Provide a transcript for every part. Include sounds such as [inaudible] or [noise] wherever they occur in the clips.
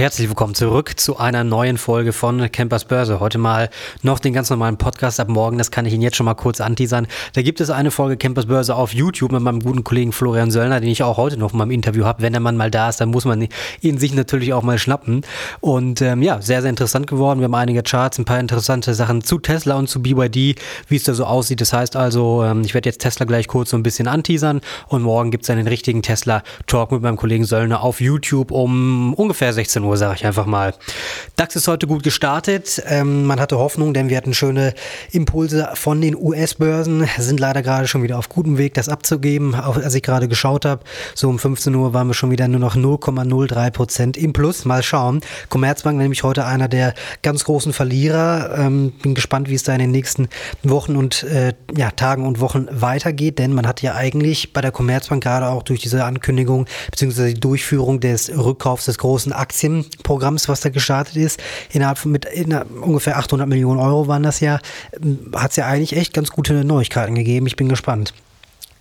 Herzlich willkommen zurück zu einer neuen Folge von Campers Börse. Heute mal noch den ganz normalen Podcast ab morgen. Das kann ich Ihnen jetzt schon mal kurz anteasern. Da gibt es eine Folge Campers Börse auf YouTube mit meinem guten Kollegen Florian Söllner, den ich auch heute noch in meinem Interview habe. Wenn der Mann mal da ist, dann muss man ihn sich natürlich auch mal schnappen. Und ähm, ja, sehr, sehr interessant geworden. Wir haben einige Charts, ein paar interessante Sachen zu Tesla und zu BYD, wie es da so aussieht. Das heißt also, ähm, ich werde jetzt Tesla gleich kurz so ein bisschen anteasern und morgen gibt es einen richtigen Tesla-Talk mit meinem Kollegen Söllner auf YouTube um ungefähr 16 Uhr. Uhr, sage ich einfach mal. DAX ist heute gut gestartet. Ähm, man hatte Hoffnung, denn wir hatten schöne Impulse von den US-Börsen, sind leider gerade schon wieder auf gutem Weg, das abzugeben. Auch als ich gerade geschaut habe, so um 15 Uhr waren wir schon wieder nur noch 0,03 Prozent im Plus. Mal schauen. Commerzbank nämlich heute einer der ganz großen Verlierer. Ähm, bin gespannt, wie es da in den nächsten Wochen und äh, ja, Tagen und Wochen weitergeht, denn man hat ja eigentlich bei der Commerzbank gerade auch durch diese Ankündigung bzw. die Durchführung des Rückkaufs des großen Aktien Programms, was da gestartet ist, innerhalb von mit in, ungefähr 800 Millionen Euro waren das ja, hat es ja eigentlich echt ganz gute Neuigkeiten gegeben. Ich bin gespannt.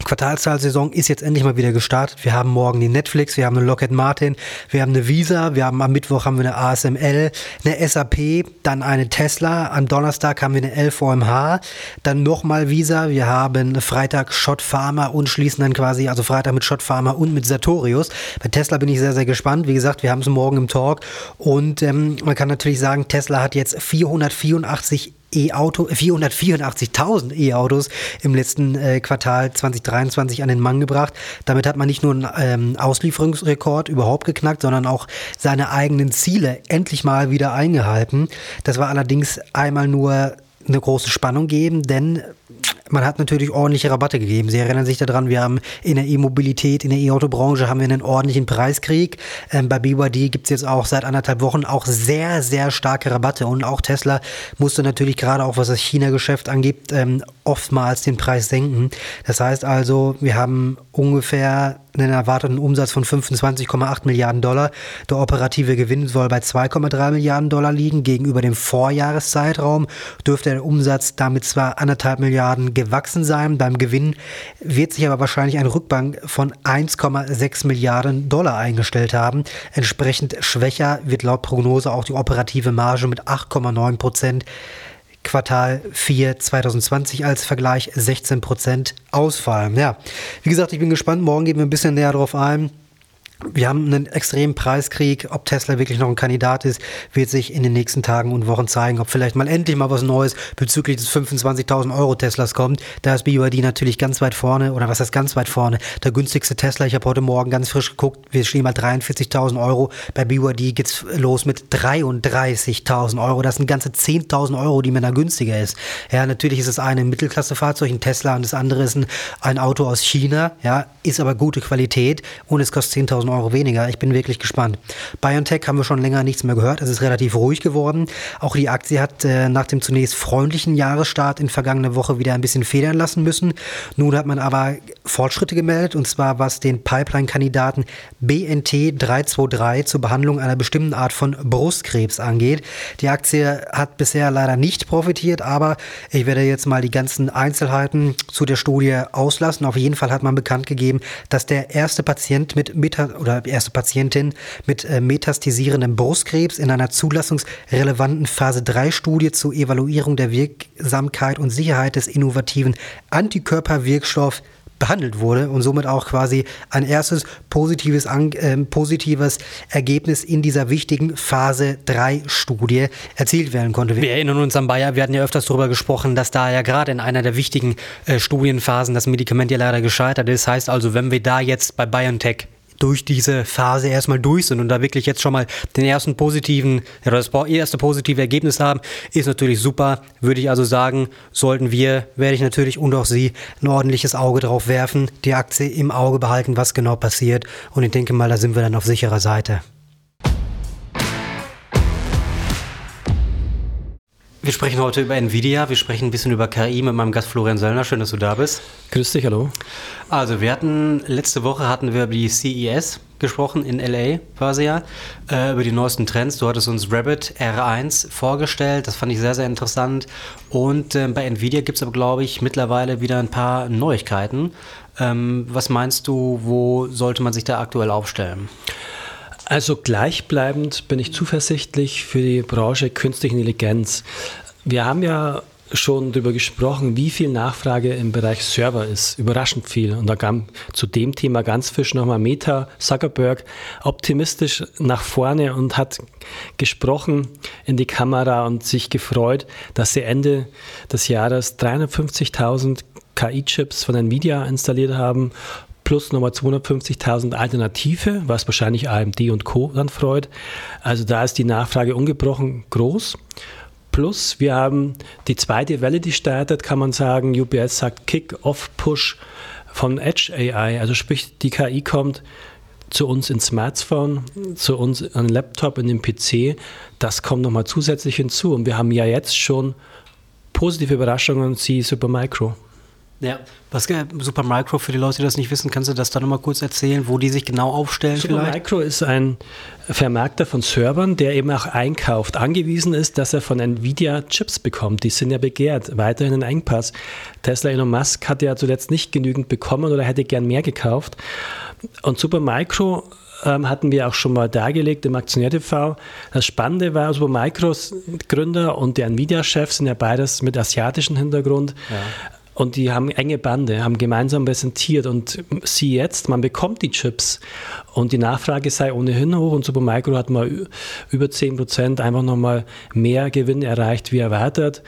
Quartalszahlsaison ist jetzt endlich mal wieder gestartet. Wir haben morgen die Netflix, wir haben eine Lockheed Martin, wir haben eine Visa, wir haben am Mittwoch haben wir eine ASML, eine SAP, dann eine Tesla, am Donnerstag haben wir eine LVMH, dann nochmal Visa, wir haben Freitag Schott Pharma und schließen dann quasi, also Freitag mit Schott Pharma und mit Sartorius. Bei Tesla bin ich sehr, sehr gespannt. Wie gesagt, wir haben es morgen im Talk und ähm, man kann natürlich sagen, Tesla hat jetzt 484 E-Auto, 484.000 E-Autos im letzten äh, Quartal 2023 an den Mann gebracht. Damit hat man nicht nur einen ähm, Auslieferungsrekord überhaupt geknackt, sondern auch seine eigenen Ziele endlich mal wieder eingehalten. Das war allerdings einmal nur eine große Spannung geben, denn man hat natürlich ordentliche Rabatte gegeben. Sie erinnern sich daran, wir haben in der E-Mobilität, in der E-Auto-Branche haben wir einen ordentlichen Preiskrieg. Ähm, bei BYD gibt es jetzt auch seit anderthalb Wochen auch sehr, sehr starke Rabatte. Und auch Tesla musste natürlich gerade auch, was das China-Geschäft angibt, ähm, oftmals den Preis senken. Das heißt also, wir haben ungefähr einen erwarteten Umsatz von 25,8 Milliarden Dollar. Der operative Gewinn soll bei 2,3 Milliarden Dollar liegen. Gegenüber dem Vorjahreszeitraum dürfte der Umsatz damit zwar anderthalb Milliarden gewachsen sein. Beim Gewinn wird sich aber wahrscheinlich ein Rückbank von 1,6 Milliarden Dollar eingestellt haben. Entsprechend schwächer wird laut Prognose auch die operative Marge mit 8,9 Prozent Quartal 4 2020 als Vergleich 16 Prozent ausfallen. Ja, wie gesagt, ich bin gespannt. Morgen gehen wir ein bisschen näher darauf ein. Wir haben einen extremen Preiskrieg. Ob Tesla wirklich noch ein Kandidat ist, wird sich in den nächsten Tagen und Wochen zeigen. Ob vielleicht mal endlich mal was Neues bezüglich des 25.000 Euro Teslas kommt. Da ist BYD natürlich ganz weit vorne. Oder was heißt ganz weit vorne? Der günstigste Tesla, ich habe heute Morgen ganz frisch geguckt, wir stehen mal 43.000 Euro. Bei BYD geht's los mit 33.000 Euro. Das sind ganze 10.000 Euro, die mir da günstiger ist. Ja, natürlich ist das eine ein Mittelklassefahrzeug, ein Tesla, und das andere ist ein, ein Auto aus China. Ja, ist aber gute Qualität und es kostet 10.000 Euro weniger. Ich bin wirklich gespannt. BioNTech haben wir schon länger nichts mehr gehört. Es ist relativ ruhig geworden. Auch die Aktie hat äh, nach dem zunächst freundlichen Jahresstart in vergangener Woche wieder ein bisschen federn lassen müssen. Nun hat man aber Fortschritte gemeldet und zwar was den Pipeline-Kandidaten BNT 323 zur Behandlung einer bestimmten Art von Brustkrebs angeht. Die Aktie hat bisher leider nicht profitiert, aber ich werde jetzt mal die ganzen Einzelheiten zu der Studie auslassen. Auf jeden Fall hat man bekannt gegeben, dass der erste Patient mit Meta oder erste Patientin mit äh, metastasierendem Brustkrebs in einer zulassungsrelevanten Phase 3 Studie zur Evaluierung der Wirksamkeit und Sicherheit des innovativen Antikörperwirkstoffs behandelt wurde und somit auch quasi ein erstes positives, äh, positives Ergebnis in dieser wichtigen Phase 3 Studie erzielt werden konnte. Wir erinnern uns an Bayer, wir hatten ja öfters darüber gesprochen, dass da ja gerade in einer der wichtigen äh, Studienphasen das Medikament ja leider gescheitert ist. Heißt also, wenn wir da jetzt bei BioNTech durch diese Phase erstmal durch sind und da wirklich jetzt schon mal den ersten positiven, oder das erste positive Ergebnis haben, ist natürlich super. Würde ich also sagen, sollten wir, werde ich natürlich und auch Sie ein ordentliches Auge drauf werfen, die Aktie im Auge behalten, was genau passiert. Und ich denke mal, da sind wir dann auf sicherer Seite. Wir sprechen heute über Nvidia, wir sprechen ein bisschen über KI mit meinem Gast Florian Söllner. Schön, dass du da bist. Grüß dich, hallo. Also wir hatten, letzte Woche hatten wir die CES gesprochen in LA, war sie ja, äh, über die neuesten Trends. Du hattest uns Rabbit R1 vorgestellt, das fand ich sehr, sehr interessant. Und äh, bei Nvidia gibt es aber, glaube ich, mittlerweile wieder ein paar Neuigkeiten. Ähm, was meinst du, wo sollte man sich da aktuell aufstellen? Also gleichbleibend bin ich zuversichtlich für die Branche künstliche Intelligenz. Wir haben ja schon darüber gesprochen, wie viel Nachfrage im Bereich Server ist. Überraschend viel. Und da kam zu dem Thema ganz frisch nochmal Meta Zuckerberg optimistisch nach vorne und hat gesprochen in die Kamera und sich gefreut, dass sie Ende des Jahres 350.000 KI-Chips von Nvidia installiert haben plus nochmal 250.000 Alternative, was wahrscheinlich AMD und Co. dann freut. Also da ist die Nachfrage ungebrochen groß. Plus, wir haben die zweite Welle, die startet, kann man sagen. UPS sagt Kick-Off-Push von Edge AI. Also sprich, die KI kommt zu uns ins Smartphone, zu uns an den Laptop, in den PC. Das kommt nochmal zusätzlich hinzu. Und wir haben ja jetzt schon positive Überraschungen, sie Supermicro. Ja, was Supermicro, für die Leute, die das nicht wissen, kannst du das da nochmal kurz erzählen, wo die sich genau aufstellen? Supermicro ist ein Vermarkter von Servern, der eben auch einkauft, angewiesen ist, dass er von Nvidia Chips bekommt. Die sind ja begehrt, weiterhin ein Engpass. Tesla Elon Musk hat ja zuletzt nicht genügend bekommen oder hätte gern mehr gekauft. Und Supermicro ähm, hatten wir auch schon mal dargelegt im Aktionär TV. Das Spannende war, Supermicros Gründer und der Nvidia-Chef sind ja beides mit asiatischem Hintergrund. Ja und die haben enge Bande, haben gemeinsam präsentiert und sie jetzt, man bekommt die Chips und die Nachfrage sei ohnehin hoch und Supermicro hat mal über 10 Prozent einfach nochmal mehr Gewinn erreicht wie erwartet.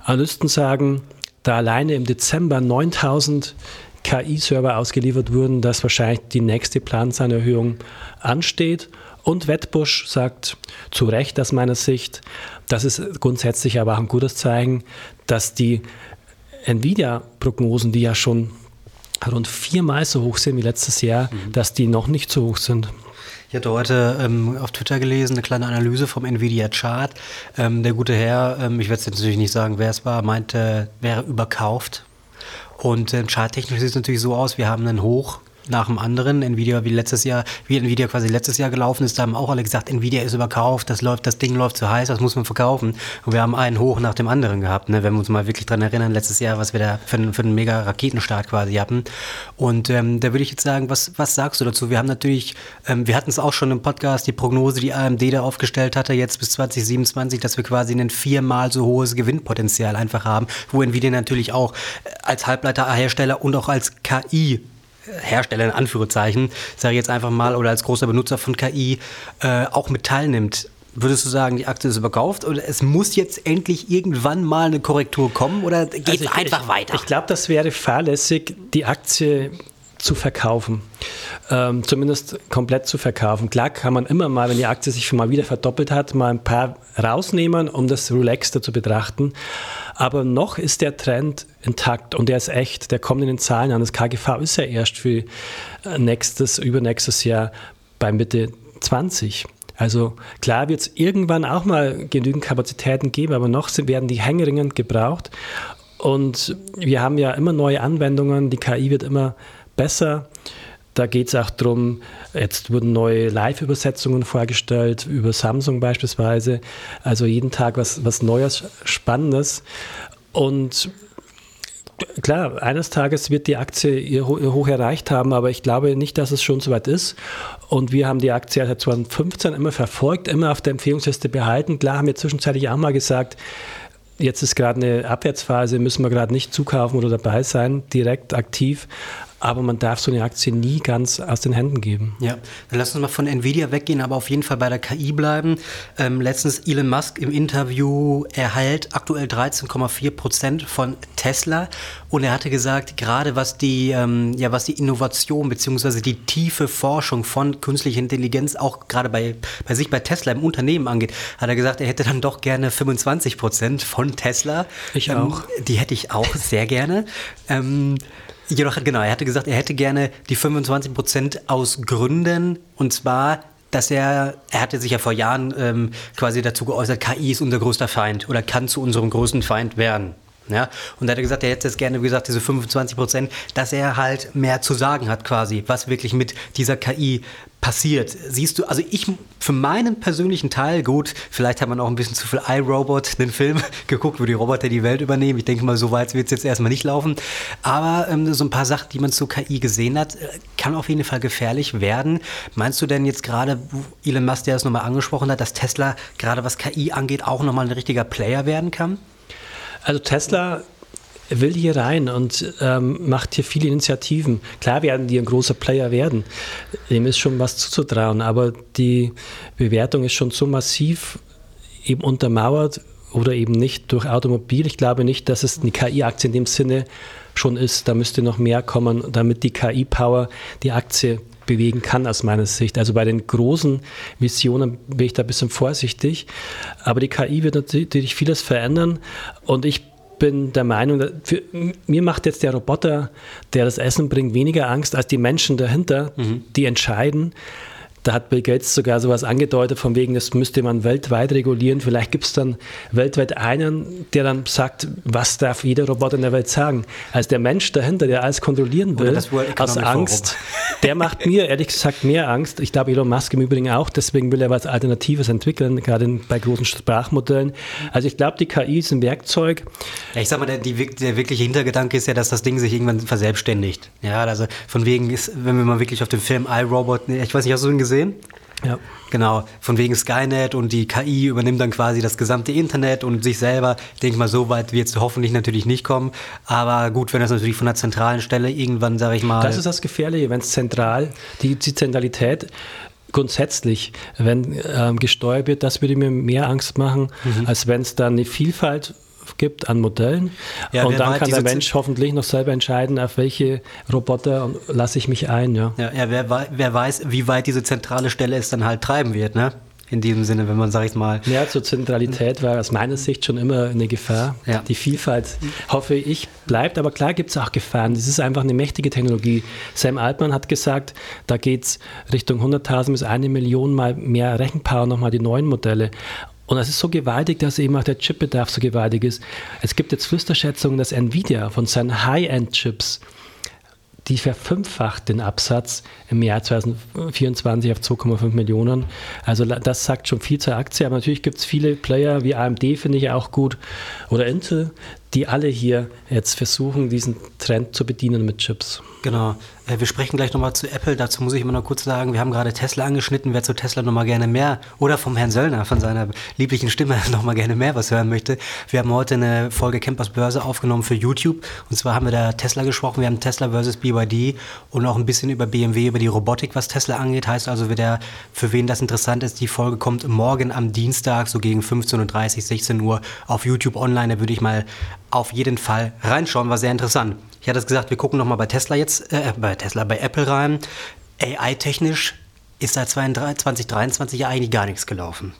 Analysten sagen, da alleine im Dezember 9000 KI-Server ausgeliefert wurden, dass wahrscheinlich die nächste Planzahlerhöhung ansteht. Und Wettbusch sagt zu Recht aus meiner Sicht, das ist grundsätzlich aber auch ein gutes Zeichen, dass die Nvidia-Prognosen, die ja schon rund viermal so hoch sind wie letztes Jahr, mhm. dass die noch nicht so hoch sind. Ich hatte heute ähm, auf Twitter gelesen, eine kleine Analyse vom Nvidia Chart. Ähm, der gute Herr, ähm, ich werde es jetzt natürlich nicht sagen, wer es war, meinte, wäre überkauft. Und äh, charttechnisch sieht es natürlich so aus, wir haben einen Hoch nach dem anderen. Nvidia wie letztes Jahr, wie Nvidia quasi letztes Jahr gelaufen ist, da haben auch alle gesagt, Nvidia ist überkauft, das läuft, das Ding läuft zu heiß, das muss man verkaufen. Und wir haben einen hoch nach dem anderen gehabt, ne? wenn wir uns mal wirklich dran erinnern, letztes Jahr, was wir da für, einen, für einen mega Raketenstart quasi hatten. Und ähm, da würde ich jetzt sagen, was, was sagst du dazu? Wir haben natürlich, ähm, wir hatten es auch schon im Podcast, die Prognose, die AMD da aufgestellt hatte, jetzt bis 2027, dass wir quasi ein viermal so hohes Gewinnpotenzial einfach haben, wo Nvidia natürlich auch als Halbleiterhersteller und auch als KI Hersteller in Anführungszeichen, sage ich jetzt einfach mal, oder als großer Benutzer von KI äh, auch mit teilnimmt. Würdest du sagen, die Aktie ist überkauft oder es muss jetzt endlich irgendwann mal eine Korrektur kommen oder geht also es einfach ich, weiter? Ich glaube, das wäre fahrlässig, die Aktie zu verkaufen. Ähm, zumindest komplett zu verkaufen. Klar kann man immer mal, wenn die Aktie sich schon mal wieder verdoppelt hat, mal ein paar rausnehmen, um das relaxter zu betrachten. Aber noch ist der Trend intakt und der ist echt. Der kommt in den Zahlen an. Das KGV ist ja erst für äh, nächstes, übernächstes Jahr bei Mitte 20. Also klar wird es irgendwann auch mal genügend Kapazitäten geben, aber noch werden die Hängeringen gebraucht. Und wir haben ja immer neue Anwendungen, die KI wird immer besser. Da geht es auch darum, jetzt wurden neue Live-Übersetzungen vorgestellt, über Samsung beispielsweise. Also jeden Tag was, was Neues, Spannendes. Und klar, eines Tages wird die Aktie ihr, Hoch erreicht haben, aber ich glaube nicht, dass es schon so weit ist. Und wir haben die Aktie seit 2015 immer verfolgt, immer auf der Empfehlungsliste behalten. Klar haben wir zwischenzeitlich auch mal gesagt, jetzt ist gerade eine Abwärtsphase, müssen wir gerade nicht zukaufen oder dabei sein, direkt aktiv aber man darf so eine Aktie nie ganz aus den Händen geben. Ja, dann lass uns mal von Nvidia weggehen, aber auf jeden Fall bei der KI bleiben. Ähm, letztens Elon Musk im Interview erhält aktuell 13,4 Prozent von Tesla und er hatte gesagt, gerade was die, ähm, ja, was die Innovation bzw. die tiefe Forschung von künstlicher Intelligenz auch gerade bei, bei sich bei Tesla im Unternehmen angeht, hat er gesagt, er hätte dann doch gerne 25 Prozent von Tesla. Ich ähm, auch. Die hätte ich auch sehr gerne. Ähm, Jedoch, genau, er hatte gesagt, er hätte gerne die 25 Prozent aus Gründen und zwar dass er, er hatte sich ja vor Jahren ähm, quasi dazu geäußert, KI ist unser größter Feind oder kann zu unserem größten Feind werden. Ja, und da hat er gesagt, er hätte es gerne, wie gesagt, diese 25 Prozent, dass er halt mehr zu sagen hat quasi, was wirklich mit dieser KI passiert. Siehst du, also ich für meinen persönlichen Teil, gut, vielleicht hat man auch ein bisschen zu viel iRobot, den Film, [laughs] geguckt, wo die Roboter die Welt übernehmen. Ich denke mal, so weit wird es jetzt erstmal nicht laufen. Aber ähm, so ein paar Sachen, die man zu KI gesehen hat, äh, kann auf jeden Fall gefährlich werden. Meinst du denn jetzt gerade, Elon Musk, der das nochmal angesprochen hat, dass Tesla gerade was KI angeht, auch nochmal ein richtiger Player werden kann? Also Tesla will hier rein und ähm, macht hier viele Initiativen. Klar werden die ein großer Player werden. Dem ist schon was zuzutrauen, aber die Bewertung ist schon so massiv eben untermauert oder eben nicht durch Automobil. Ich glaube nicht, dass es eine KI-Aktie in dem Sinne schon ist. Da müsste noch mehr kommen, damit die KI-Power die Aktie bewegen kann aus meiner Sicht. Also bei den großen Visionen bin ich da ein bisschen vorsichtig. Aber die KI wird natürlich vieles verändern und ich bin der Meinung, für, mir macht jetzt der Roboter, der das Essen bringt, weniger Angst als die Menschen dahinter, mhm. die entscheiden. Da hat Bill Gates sogar sowas angedeutet, von wegen, das müsste man weltweit regulieren. Vielleicht gibt es dann weltweit einen, der dann sagt, was darf jeder Roboter in der Welt sagen. Also der Mensch dahinter, der alles kontrollieren will, aus Angst, der macht mir ehrlich gesagt mehr Angst. Ich glaube, Elon Musk im Übrigen auch. Deswegen will er was Alternatives entwickeln, gerade bei großen Sprachmodellen. Also ich glaube, die KI ist ein Werkzeug. Ja, ich sag mal, der, die, der wirkliche Hintergedanke ist ja, dass das Ding sich irgendwann verselbstständigt. Ja, also von wegen ist, wenn wir mal wirklich auf den Film iRobot, ich weiß nicht, hast du ihn gesehen? Gesehen? Ja. Genau, von wegen Skynet und die KI übernimmt dann quasi das gesamte Internet und sich selber. Ich denke mal, so weit wird es hoffentlich natürlich nicht kommen. Aber gut, wenn das natürlich von der zentralen Stelle irgendwann, sage ich mal. Das ist das Gefährliche, wenn es zentral, die, die Zentralität grundsätzlich, wenn ähm, gesteuert wird, das würde mir mehr Angst machen, mhm. als wenn es dann eine Vielfalt gibt an Modellen. Ja, und dann kann der Mensch hoffentlich noch selber entscheiden, auf welche Roboter lasse ich mich ein. Ja, ja, ja wer, wer, weiß, wie weit diese zentrale Stelle es dann halt treiben wird, ne? In diesem Sinne, wenn man, sag ich mal. Ja, zur Zentralität war aus meiner Sicht schon immer eine Gefahr. Ja. Die Vielfalt, hoffe ich, bleibt. Aber klar gibt es auch Gefahren. Das ist einfach eine mächtige Technologie. Sam Altman hat gesagt, da geht es Richtung 100.000 bis eine Million mal mehr Rechenpower, nochmal die neuen Modelle. Und es ist so gewaltig, dass eben auch der Chipbedarf so gewaltig ist. Es gibt jetzt Flüsterschätzungen, dass Nvidia von seinen High-End-Chips die verfünffacht den Absatz im Jahr 2024 auf 2,5 Millionen. Also das sagt schon viel zur Aktie. Aber natürlich gibt es viele Player wie AMD, finde ich auch gut, oder Intel, die alle hier jetzt versuchen, diesen Trend zu bedienen mit Chips. Genau. Äh, wir sprechen gleich nochmal zu Apple. Dazu muss ich immer noch kurz sagen, wir haben gerade Tesla angeschnitten. Wer zu Tesla nochmal gerne mehr oder vom Herrn Söllner, von seiner lieblichen Stimme [laughs] nochmal gerne mehr was hören möchte. Wir haben heute eine Folge Campers Börse aufgenommen für YouTube. Und zwar haben wir da Tesla gesprochen. Wir haben Tesla versus BYD und auch ein bisschen über BMW, über die Robotik, was Tesla angeht. Heißt also, wer für wen das interessant ist, die Folge kommt morgen am Dienstag, so gegen 15.30 Uhr, 16 Uhr auf YouTube online. Da würde ich mal auf jeden Fall reinschauen. War sehr interessant. Ich hatte es gesagt, wir gucken nochmal bei Tesla jetzt, äh, bei Tesla, bei Apple rein. AI-technisch ist seit 2023 ja eigentlich gar nichts gelaufen.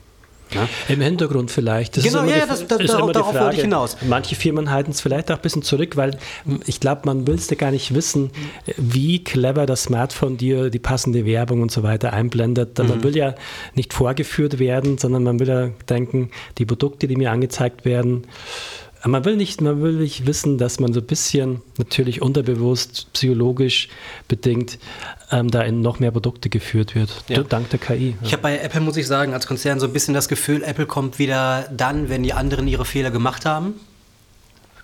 Ja? Im Hintergrund vielleicht. Das genau, ja, das, das, ist darauf, darauf wollte ich hinaus. Manche Firmen halten es vielleicht auch ein bisschen zurück, weil ich glaube, man will es ja gar nicht wissen, wie clever das Smartphone dir die passende Werbung und so weiter einblendet. Mhm. Man will ja nicht vorgeführt werden, sondern man will ja denken, die Produkte, die mir angezeigt werden, man will nicht, man will nicht wissen, dass man so ein bisschen natürlich unterbewusst, psychologisch bedingt ähm, da in noch mehr Produkte geführt wird, ja. dank der KI. Ich habe bei Apple, muss ich sagen, als Konzern so ein bisschen das Gefühl, Apple kommt wieder dann, wenn die anderen ihre Fehler gemacht haben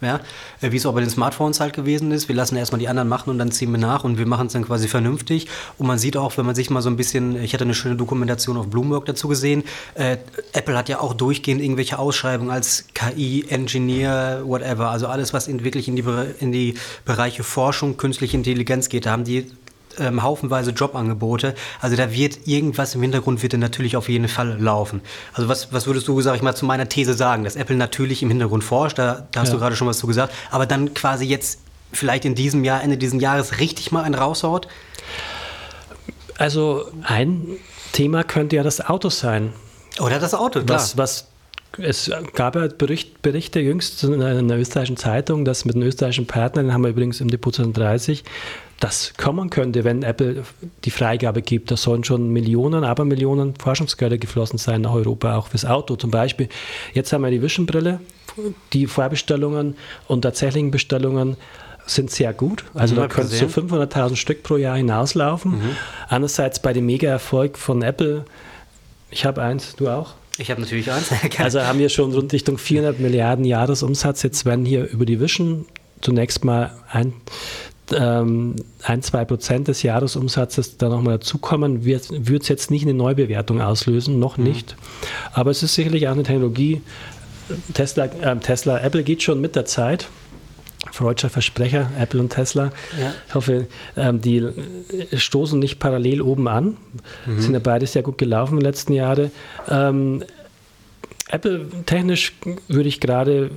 ja, wie es auch bei den Smartphones halt gewesen ist. Wir lassen erstmal die anderen machen und dann ziehen wir nach und wir machen es dann quasi vernünftig. Und man sieht auch, wenn man sich mal so ein bisschen, ich hatte eine schöne Dokumentation auf Bloomberg dazu gesehen, äh, Apple hat ja auch durchgehend irgendwelche Ausschreibungen als KI-Engineer, whatever, also alles, was in, wirklich in die, in die Bereiche Forschung, künstliche Intelligenz geht, da haben die ähm, haufenweise Jobangebote. Also da wird irgendwas im Hintergrund wird natürlich auf jeden Fall laufen. Also was, was würdest du, sag ich mal, zu meiner These sagen, dass Apple natürlich im Hintergrund forscht, da, da hast ja. du gerade schon was zu gesagt, aber dann quasi jetzt vielleicht in diesem Jahr, Ende dieses Jahres richtig mal einen raushaut? Also ein Thema könnte ja das Auto sein. Oder das Auto, klar. Was, was es gab ja Bericht, Berichte jüngst in einer österreichischen Zeitung, dass mit einem österreichischen Partner, den haben wir übrigens im Depot 2030, das kommen könnte, wenn Apple die Freigabe gibt. Da sollen schon Millionen, aber Millionen Forschungsgelder geflossen sein nach Europa, auch fürs Auto zum Beispiel. Jetzt haben wir die Vision-Brille die Vorbestellungen und tatsächlichen Bestellungen sind sehr gut. Also da können so 500.000 Stück pro Jahr hinauslaufen. Mhm. Andererseits bei dem Mega-Erfolg von Apple, ich habe eins, du auch? Ich habe natürlich eins. [laughs] also haben wir schon rund Richtung 400 Milliarden Jahresumsatz. Jetzt werden hier über die Vision zunächst mal ein, ähm, ein zwei Prozent des Jahresumsatzes da nochmal dazukommen. Würde es jetzt nicht eine Neubewertung auslösen, noch mhm. nicht. Aber es ist sicherlich auch eine Technologie. Tesla, äh, Tesla, Apple geht schon mit der Zeit freudscher Versprecher, Apple und Tesla. Ja. Ich hoffe, ähm, die stoßen nicht parallel oben an. Mhm. Sind ja beide sehr gut gelaufen in den letzten Jahren. Ähm, Apple technisch würde ich gerade,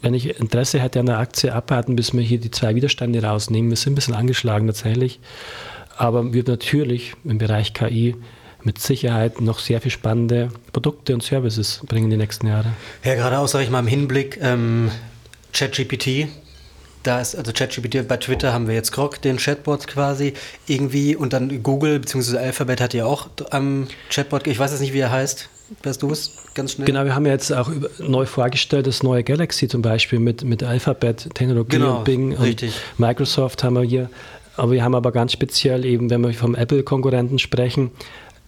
wenn ich Interesse hätte an der Aktie, abwarten, bis wir hier die zwei Widerstände rausnehmen. Wir sind ein bisschen angeschlagen tatsächlich. Aber wird natürlich im Bereich KI mit Sicherheit noch sehr viel spannende Produkte und Services bringen in die nächsten Jahre. Ja, gerade auch, sage ich mal, im Hinblick ähm, ChatGPT, da ist also ChatGPT, bei Twitter haben wir jetzt Grok, den Chatbot quasi irgendwie und dann Google bzw. Alphabet hat ja auch am Chatbot, ich weiß jetzt nicht, wie er heißt. Weißt du es ganz schnell? Genau, wir haben ja jetzt auch neu vorgestellt, das neue Galaxy zum Beispiel mit, mit Alphabet-Technologie genau, und Bing richtig. und Microsoft haben wir hier. Aber wir haben aber ganz speziell eben, wenn wir vom Apple-Konkurrenten sprechen,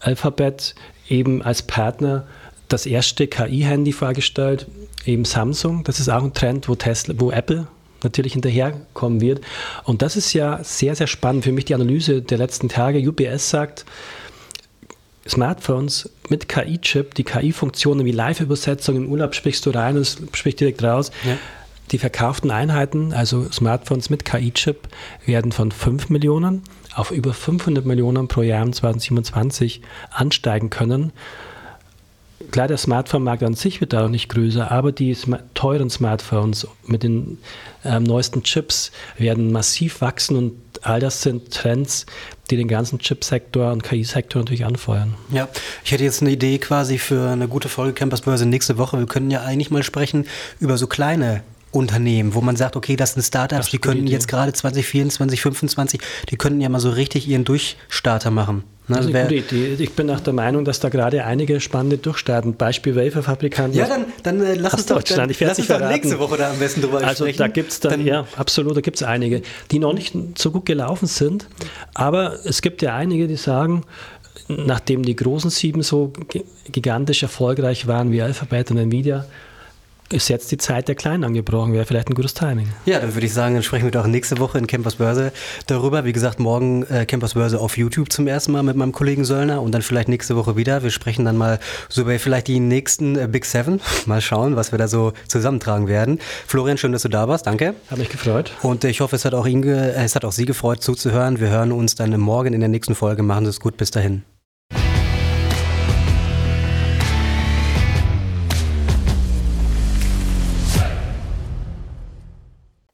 Alphabet eben als Partner das erste KI-Handy vorgestellt, eben Samsung. Das ist auch ein Trend, wo Tesla, wo Apple natürlich hinterherkommen wird. Und das ist ja sehr, sehr spannend für mich, die Analyse der letzten Tage. UPS sagt, Smartphones mit KI-Chip, die KI-Funktionen wie Live-Übersetzung im Urlaub sprichst du rein und es spricht direkt raus. Ja. Die verkauften Einheiten, also Smartphones mit KI-Chip, werden von 5 Millionen auf über 500 Millionen pro Jahr im 2027 ansteigen können. Klar, der Smartphone-Markt an sich wird da noch nicht größer, aber die teuren Smartphones mit den ähm, neuesten Chips werden massiv wachsen und all das sind Trends, die den ganzen Chipsektor und KI-Sektor natürlich anfeuern. Ja, ich hätte jetzt eine Idee quasi für eine gute Folge Campus Börse nächste Woche. Wir können ja eigentlich mal sprechen über so kleine Unternehmen, wo man sagt, okay, das sind Startups, das die könnten jetzt gerade 2024, 2025, die könnten ja mal so richtig ihren Durchstarter machen. Ne? Das ist eine gute Idee. Ich bin auch der Meinung, dass da gerade einige spannende durchstarten. Beispiel Waferfabrikanten. Ja, dann, dann äh, lass uns doch, dann, ich lass uns doch nächste Woche da am besten drüber also, sprechen. Also da gibt es dann, dann, ja, absolut, da gibt es einige, die noch nicht so gut gelaufen sind. Aber es gibt ja einige, die sagen, nachdem die großen sieben so gigantisch erfolgreich waren wie Alphabet und Nvidia, ist jetzt die Zeit der Kleinen angebrochen, wäre vielleicht ein gutes Timing. Ja, dann würde ich sagen, dann sprechen wir doch nächste Woche in Campers Börse darüber. Wie gesagt, morgen äh, Campers Börse auf YouTube zum ersten Mal mit meinem Kollegen Söllner und dann vielleicht nächste Woche wieder. Wir sprechen dann mal so über vielleicht die nächsten äh, Big Seven. [laughs] Mal schauen, was wir da so zusammentragen werden. Florian, schön, dass du da warst. Danke. Hat mich gefreut. Und ich hoffe, es hat auch ihn, es hat auch Sie gefreut zuzuhören. Wir hören uns dann morgen in der nächsten Folge. Machen Sie es gut. Bis dahin.